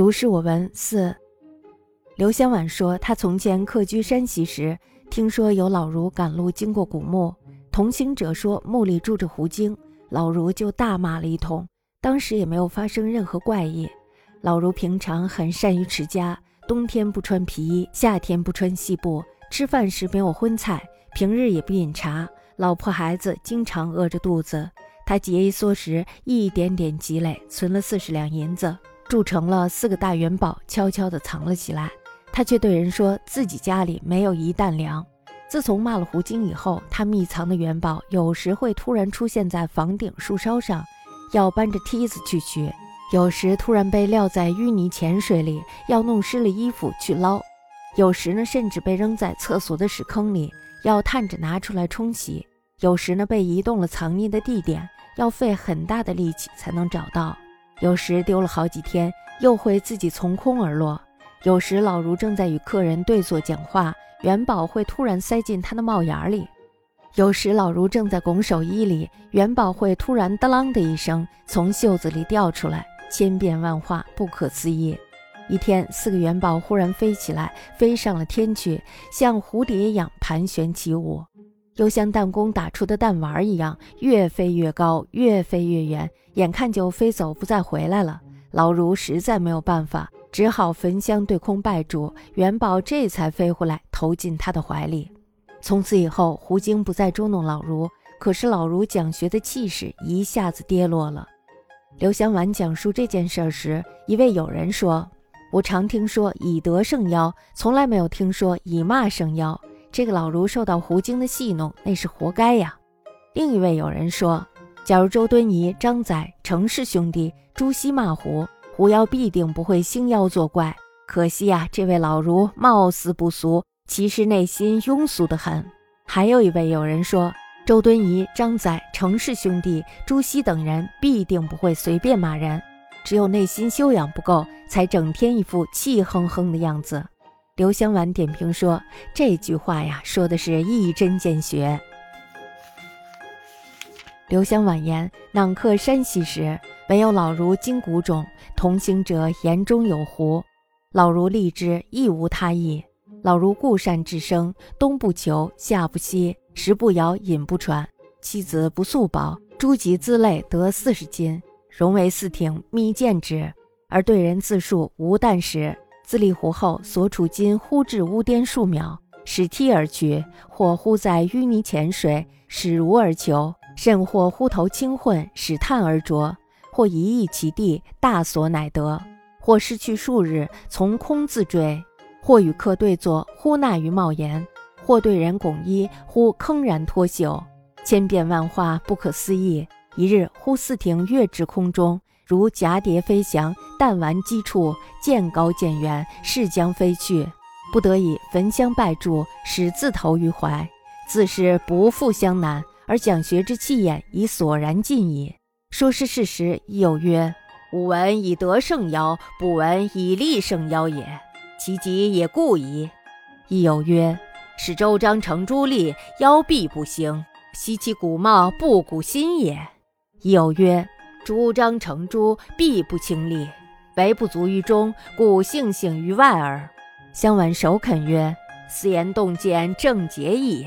如是我闻四。刘香婉说，她从前客居山西时，听说有老儒赶路经过古墓，同行者说墓里住着狐精，老儒就大骂了一通。当时也没有发生任何怪异。老儒平常很善于持家，冬天不穿皮衣，夏天不穿细布，吃饭时没有荤菜，平日也不饮茶，老婆孩子经常饿着肚子。他节衣缩食，一点点积累，存了四十两银子，铸成了四个大元宝，悄悄地藏了起来。他却对人说自己家里没有一担粮。自从骂了胡精以后，他秘藏的元宝有时会突然出现在房顶树梢上，要搬着梯子去取；有时突然被撂在淤泥浅水里，要弄湿了衣服去捞；有时呢，甚至被扔在厕所的屎坑里，要探着拿出来冲洗；有时呢，被移动了藏匿的地点，要费很大的力气才能找到；有时丢了好几天，又会自己从空而落。有时老儒正在与客人对坐讲话，元宝会突然塞进他的帽檐里；有时老儒正在拱手衣里，元宝会突然当啷的一声从袖子里掉出来，千变万化，不可思议。一天，四个元宝忽然飞起来，飞上了天去，像蝴蝶一样盘旋起舞，又像弹弓打出的弹丸一样，越飞越高，越飞越远，眼看就飞走不再回来了。老儒实在没有办法。只好焚香对空拜主，元宝这才飞回来，投进他的怀里。从此以后，胡精不再捉弄老儒，可是老儒讲学的气势一下子跌落了。刘香婉讲述这件事时，一位友人说：“我常听说以德胜妖，从来没有听说以骂胜妖。这个老儒受到胡精的戏弄，那是活该呀。”另一位友人说：“假如周敦颐、张载、程氏兄弟朱熹骂胡。”狐妖必定不会兴妖作怪，可惜呀，这位老儒貌似不俗，其实内心庸俗的很。还有一位有人说，周敦颐、张载、程氏兄弟、朱熹等人必定不会随便骂人，只有内心修养不够，才整天一副气哼哼的样子。刘香婉点评说，这句话呀，说的是一针见血。刘香婉言，囊客山西时。唯有老儒金谷冢，同行者言中有狐。老如立之，亦无他意。老如固善至生，冬不求，夏不息，食不摇，饮不喘。妻子不素饱，诸及资类得四十斤，容为四挺，密见之。而对人自述无啖食，自立湖后，所处今忽至乌颠数秒，使梯而去，或忽在淤泥浅水，使如而求，甚或忽头轻混，使探而着。或一役其地，大所乃得；或失去数日，从空自坠；或与客对坐，忽纳于帽檐；或对人拱衣，忽铿然脱袖，千变万化，不可思议。一日，忽四挺跃至空中，如蛱蝶飞翔，弹丸击处，渐高渐远，势将飞去。不得已焚香拜祝，始自投于怀，自是不复相难，而讲学之气焰已索然尽矣。说是事实，亦有曰：“吾闻以德胜妖，不闻以力胜妖也。其极也故矣。”亦有曰：“使周章成朱利，妖必不兴；惜其古貌，不古心也。”亦有曰：“朱张成朱必不清丽，唯不足于中，故性性于外耳。”相闻首肯曰：“斯言洞见正解矣。”